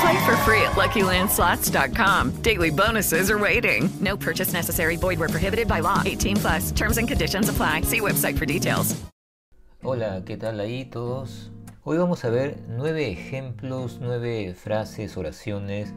Play for free at LuckyLandSlots.com. Daily bonuses are waiting. No purchase necessary. Void where prohibited by law. 18 plus. Terms and conditions apply. See website for details. Hola, ¿qué tal ahí todos? Hoy vamos a ver nueve ejemplos, nueve frases, oraciones,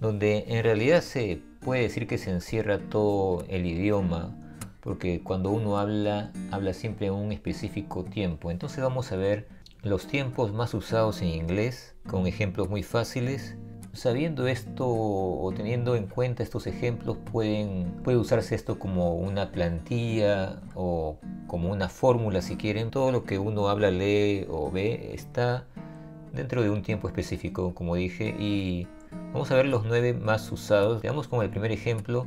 donde en realidad se puede decir que se encierra todo el idioma, porque cuando uno habla, habla siempre en un específico tiempo. Entonces vamos a ver los tiempos más usados en inglés con ejemplos muy fáciles. Sabiendo esto o teniendo en cuenta estos ejemplos pueden, puede usarse esto como una plantilla o como una fórmula si quieren. Todo lo que uno habla, lee o ve está dentro de un tiempo específico como dije y vamos a ver los nueve más usados. Veamos con el primer ejemplo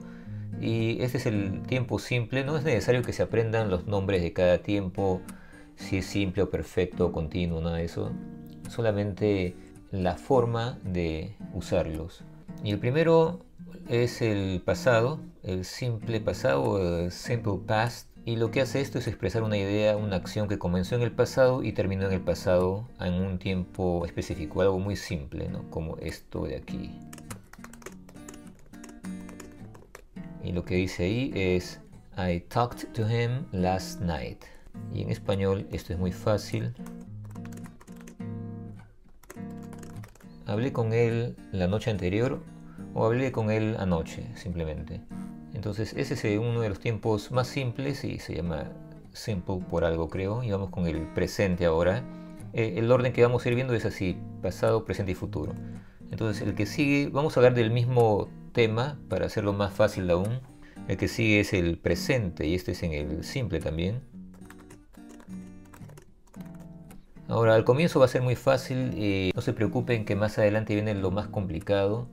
y este es el tiempo simple. No es necesario que se aprendan los nombres de cada tiempo si es simple o perfecto o continuo, nada de eso. Solamente la forma de usarlos. Y el primero es el pasado, el simple pasado, el simple past. Y lo que hace esto es expresar una idea, una acción que comenzó en el pasado y terminó en el pasado en un tiempo específico, algo muy simple, ¿no? como esto de aquí. Y lo que dice ahí es I talked to him last night. Y en español esto es muy fácil. Hablé con él la noche anterior o hablé con él anoche, simplemente. Entonces ese es uno de los tiempos más simples y se llama simple por algo creo. Y vamos con el presente ahora. Eh, el orden que vamos a ir viendo es así, pasado, presente y futuro. Entonces el que sigue, vamos a hablar del mismo tema para hacerlo más fácil aún. El que sigue es el presente y este es en el simple también. Ahora, al comienzo va a ser muy fácil y no se preocupen que más adelante viene lo más complicado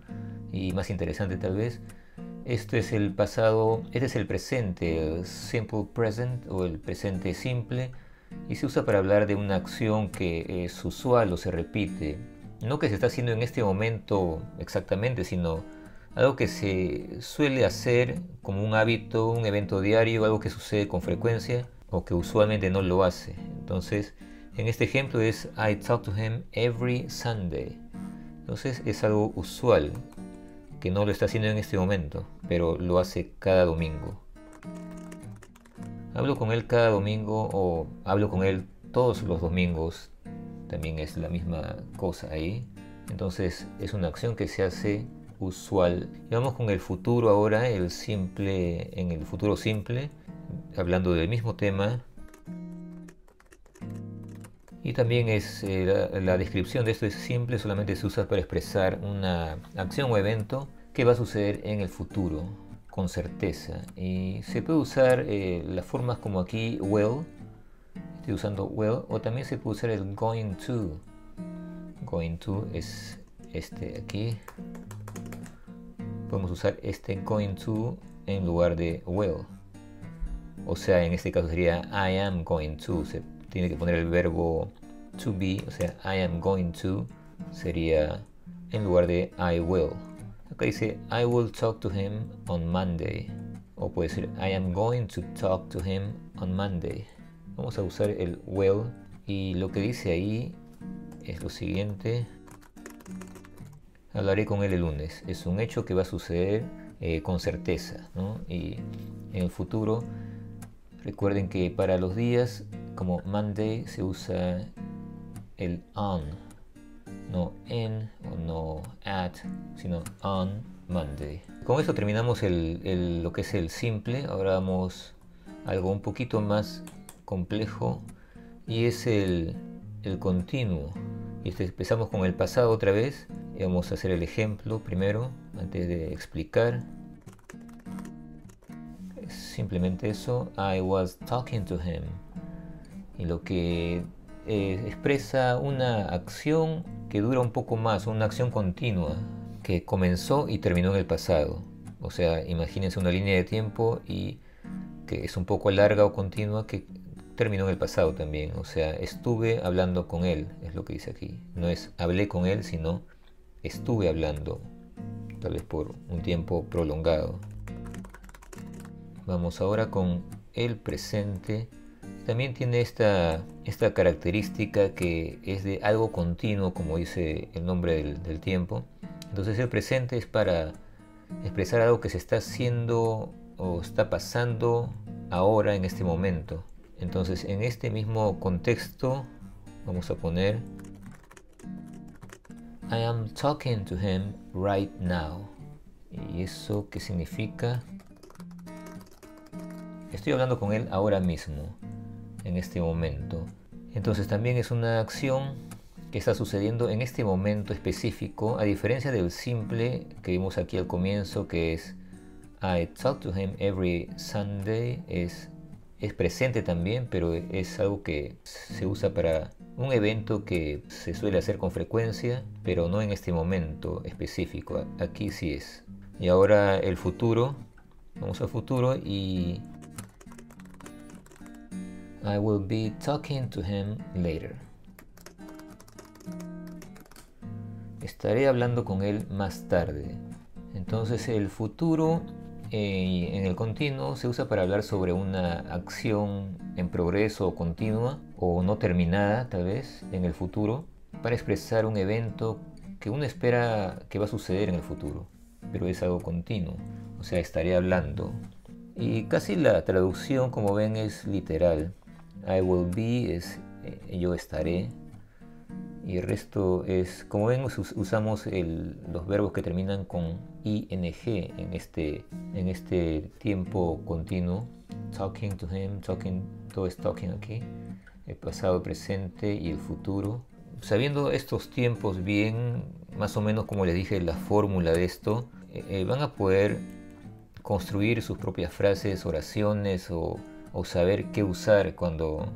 y más interesante tal vez. Esto es el pasado, este es el presente, simple present o el presente simple y se usa para hablar de una acción que es usual o se repite. No que se está haciendo en este momento exactamente, sino algo que se suele hacer como un hábito, un evento diario, algo que sucede con frecuencia o que usualmente no lo hace. Entonces, en este ejemplo es I talk to him every Sunday. Entonces es algo usual, que no lo está haciendo en este momento, pero lo hace cada domingo. Hablo con él cada domingo o hablo con él todos los domingos. También es la misma cosa ahí. Entonces es una acción que se hace usual. Y vamos con el futuro ahora, el simple, en el futuro simple, hablando del mismo tema, y también es eh, la, descripción de esto es simple, solamente se usa para expresar una acción o evento que va a suceder en el futuro con certeza. Y se puede usar eh, las formas como aquí will, estoy usando will, o también se puede usar el going to. Going to es este aquí. Podemos usar este going to en lugar de will. O sea, en este caso sería I am going to. Tiene que poner el verbo to be, o sea, I am going to sería en lugar de I will. Acá dice I will talk to him on Monday. O puede decir I am going to talk to him on Monday. Vamos a usar el will y lo que dice ahí es lo siguiente. Hablaré con él el lunes. Es un hecho que va a suceder eh, con certeza. ¿no? Y en el futuro, recuerden que para los días como Monday se usa el on, no en o no at, sino on Monday. Con esto terminamos el, lo que es el simple. Ahora vamos a algo un poquito más complejo y es el, continuo. Y este, empezamos con el pasado otra vez. Y vamos a hacer el ejemplo primero, antes de explicar. Simplemente eso. I was talking to him. Y lo que eh, expresa una acción que dura un poco más, una acción continua, que comenzó y terminó en el pasado. O sea, imagínense una línea de tiempo y que es un poco larga o continua que terminó en el pasado también. O sea, estuve hablando con él, es lo que dice aquí. No es hablé con él, sino estuve hablando, tal vez por un tiempo prolongado. Vamos ahora con el presente. También tiene esta, esta característica que es de algo continuo, como dice el nombre del, del tiempo. Entonces el presente es para expresar algo que se está haciendo o está pasando ahora en este momento. Entonces en este mismo contexto vamos a poner I am talking to him right now. ¿Y eso qué significa? Estoy hablando con él ahora mismo, en este momento. Entonces también es una acción que está sucediendo en este momento específico, a diferencia del simple que vimos aquí al comienzo, que es I talk to him every Sunday, es, es presente también, pero es algo que se usa para un evento que se suele hacer con frecuencia, pero no en este momento específico. Aquí sí es. Y ahora el futuro. Vamos al futuro y I will be talking to him later. Estaré hablando con él más tarde. Entonces el futuro eh, en el continuo se usa para hablar sobre una acción en progreso o continua o no terminada tal vez en el futuro para expresar un evento que uno espera que va a suceder en el futuro, pero es algo continuo, o sea, estaré hablando. Y casi la traducción, como ven, es literal. I will be es eh, yo estaré, y el resto es, como ven, usamos los verbos que terminan con ing en este, en este tiempo continuo. Talking to him, talking, todo es talking aquí. El pasado, el presente y el futuro. Sabiendo estos tiempos bien, más o menos como les dije, la fórmula de esto, eh, eh, van a poder construir sus propias frases, oraciones o, o saber qué usar cuando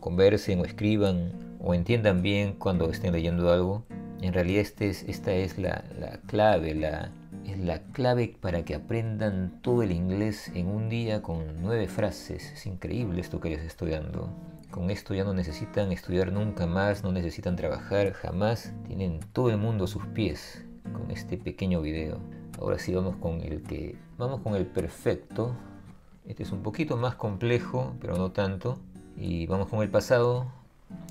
conversen o escriban o entiendan bien cuando estén leyendo algo. En realidad este es, esta es la, clave, la, es la clave para que aprendan todo el inglés en un día con nueve frases. Es increíble esto que les estoy dando. Con esto ya no necesitan estudiar nunca más, no necesitan trabajar jamás. Tienen todo el mundo a sus pies con este pequeño video. Ahora sí vamos con el que vamos con el perfecto. Este es un poquito más complejo, pero no tanto. Y vamos con el pasado.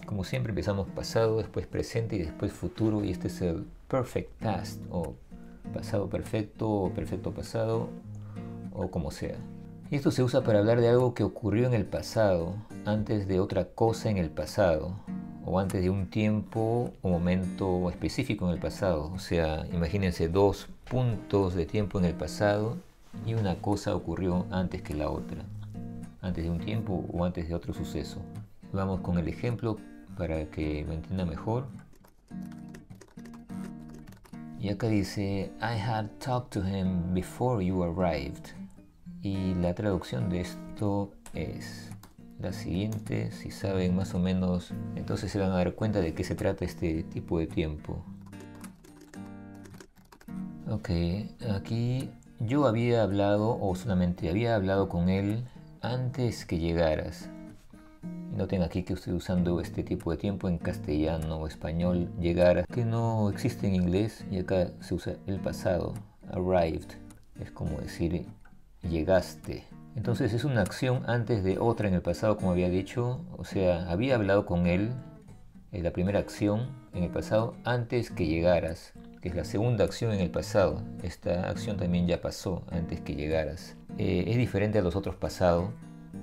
Como siempre empezamos pasado, después presente y después futuro y este es el perfect past o pasado perfecto o perfecto pasado o como sea. Y esto se usa para hablar de algo que ocurrió en el pasado, antes de otra cosa en el pasado, o antes de un tiempo o momento específico en el pasado. O sea, imagínense dos puntos de tiempo en el pasado y una cosa ocurrió antes que la otra, antes de un tiempo o antes de otro suceso. Vamos con el ejemplo para que lo entienda mejor. Y acá dice, I had talked to him before you arrived. Y la traducción de esto es la siguiente, si saben más o menos, entonces se van a dar cuenta de qué se trata este tipo de tiempo. Ok, aquí yo había hablado, o solamente había hablado con él antes que llegaras. Noten aquí que estoy usando este tipo de tiempo en castellano o español, llegar, que no existe en inglés y acá se usa el pasado, arrived, es como decir llegaste. Entonces es una acción antes de otra en el pasado, como había dicho, o sea, había hablado con él, es la primera acción en el pasado antes que llegaras, que es la segunda acción en el pasado. Esta acción también ya pasó antes que llegaras. Eh, es diferente a los otros pasados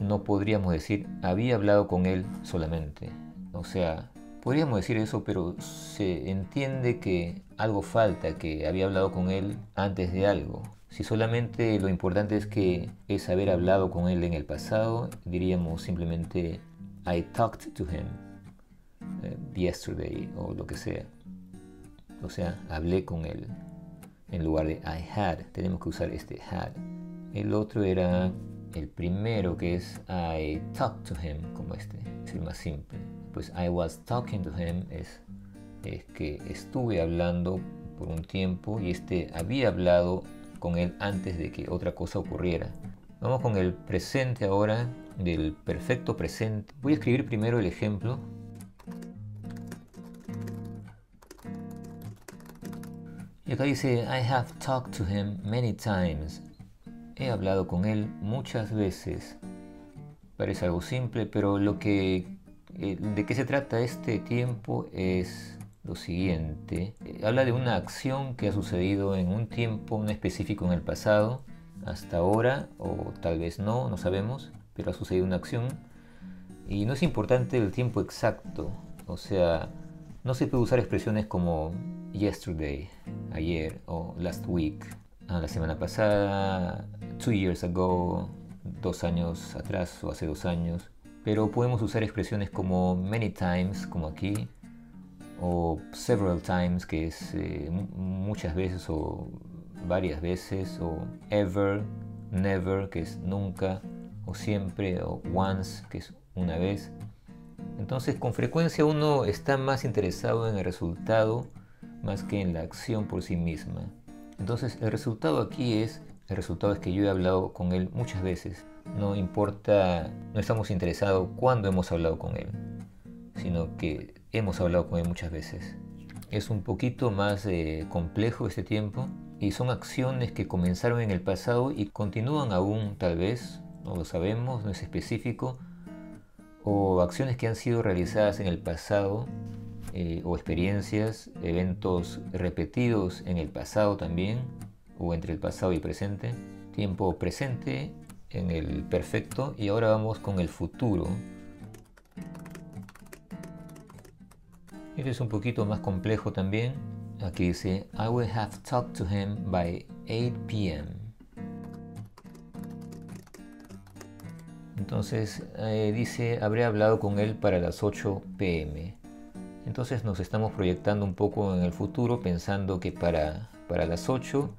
no podríamos decir había hablado con él solamente. O sea, podríamos decir eso, pero se entiende que algo falta, que había hablado con él antes de algo. Si solamente lo importante es que es haber hablado con él en el pasado, diríamos simplemente I talked to him eh, yesterday o lo que sea. O sea, hablé con él. En lugar de I had, tenemos que usar este had. El otro era el primero que es I talked to him, como este, es el más simple. Pues I was talking to him es, es que estuve hablando por un tiempo y este había hablado con él antes de que otra cosa ocurriera. Vamos con el presente ahora, del perfecto presente. Voy a escribir primero el ejemplo. Acá dice, I have talked to him many times. He hablado con él muchas veces. Parece algo simple, pero lo que eh, de qué se trata este tiempo es lo siguiente. Habla de una acción que ha sucedido en un tiempo específico en el pasado, hasta ahora, o tal vez no, no sabemos, pero ha sucedido una acción. Y no es importante el tiempo exacto, o sea, no se puede usar expresiones como yesterday, ayer, o last week, ah, la semana pasada, two years ago, dos años atrás o hace dos años. Pero podemos usar expresiones como many times, como aquí, o several times, que es eh, muchas veces o varias veces, o ever, never, que es nunca, o siempre, o once, que es una vez. Entonces, con frecuencia uno está más interesado en el resultado más que en la acción por sí misma. Entonces, el resultado aquí es, el resultado es que yo he hablado con él muchas veces. No importa, no estamos interesados cuándo hemos hablado con él, sino que hemos hablado con él muchas veces. Es un poquito más eh, complejo este tiempo y son acciones que comenzaron en el pasado y continúan aún tal vez, no lo sabemos, no es específico, o acciones que han sido realizadas en el pasado eh, o experiencias, eventos repetidos en el pasado también, o entre el pasado y presente, tiempo presente en el perfecto y ahora vamos con el futuro Este es un poquito más complejo también. Aquí dice, I will have talked to him by 8 p.m. Entonces eh, dice, habré hablado con él para las 8 pm. Entonces nos estamos proyectando un poco en el futuro pensando que para, para las 8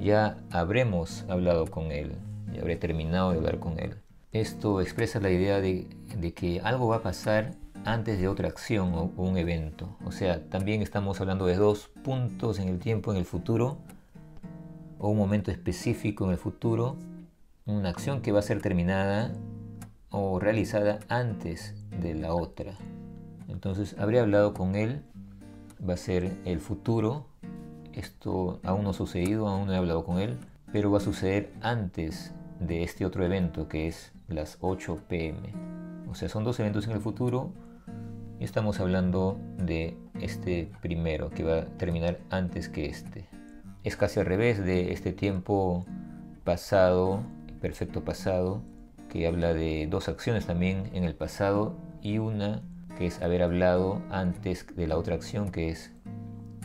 ya habremos hablado con él, ya habré terminado de hablar con él. Esto expresa la idea de, de que algo va a pasar antes de otra acción o, un evento. O sea, también estamos hablando de dos puntos en el tiempo, en el futuro, o un momento específico en el futuro, una acción que va a ser terminada o realizada antes de la otra. Entonces, habría hablado con él, va a ser el futuro, esto aún no ha sucedido, aún no he hablado con él, pero va a suceder antes de este otro evento que es las 8 pm. O sea, son dos eventos en el futuro, estamos hablando de este primero que va a terminar antes que este. Es casi al revés de este tiempo pasado, perfecto pasado, que habla de dos acciones también en el pasado y una que es haber hablado antes de la otra acción que es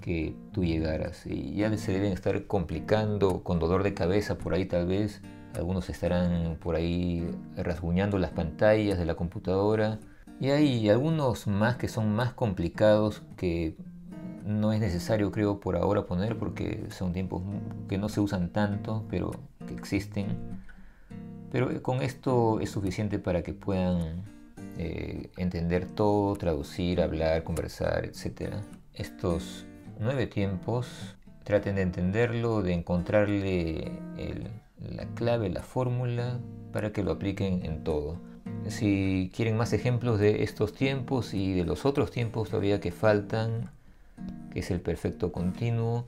que tú llegaras. Y ya se deben estar complicando con dolor de cabeza por ahí tal vez. Algunos estarán por ahí rasguñando las pantallas de la computadora y hay algunos más que son más complicados que no es necesario creo por ahora poner porque son tiempos que no se usan tanto pero que existen. Pero con esto es suficiente para que puedan eh, entender todo, traducir, hablar, conversar, etc. Estos nueve tiempos traten de entenderlo, de encontrarle la clave, la fórmula para que lo apliquen en todo. Si quieren más ejemplos de estos tiempos y de los otros tiempos todavía que faltan, que es el perfecto continuo,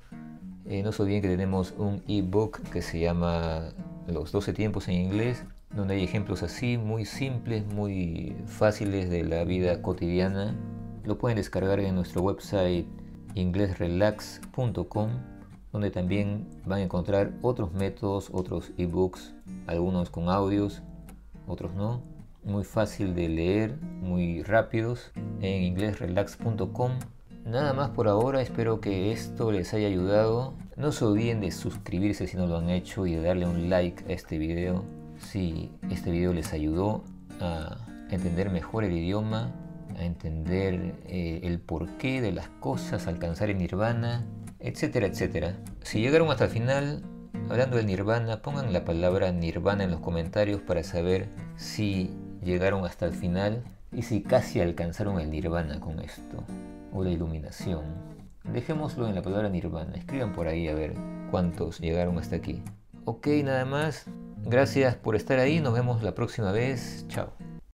eh, no se olviden que tenemos un ebook que se llama Los 12 tiempos en inglés, donde hay ejemplos así, muy simples, muy fáciles de la vida cotidiana. Lo pueden descargar en nuestro website inglesrelax.com, donde también van a encontrar otros métodos, otros ebooks, algunos con audios, otros no muy fácil de leer, muy rápidos en inglesrelax.com. Nada más por ahora, espero que esto les haya ayudado. No se olviden de suscribirse si no lo han hecho y de darle un like a este video si este video les ayudó a entender mejor el idioma, a entender eh, el porqué de las cosas, alcanzar el nirvana, etcétera, etcétera. Si llegaron hasta el final, hablando del nirvana, pongan la palabra nirvana en los comentarios para saber si llegaron hasta el final y si casi alcanzaron el nirvana con esto, o la iluminación. Dejémoslo en la palabra nirvana, escriban por ahí a ver cuántos llegaron hasta aquí. Ok, nada más. Gracias por estar ahí, nos vemos la próxima vez. Chao.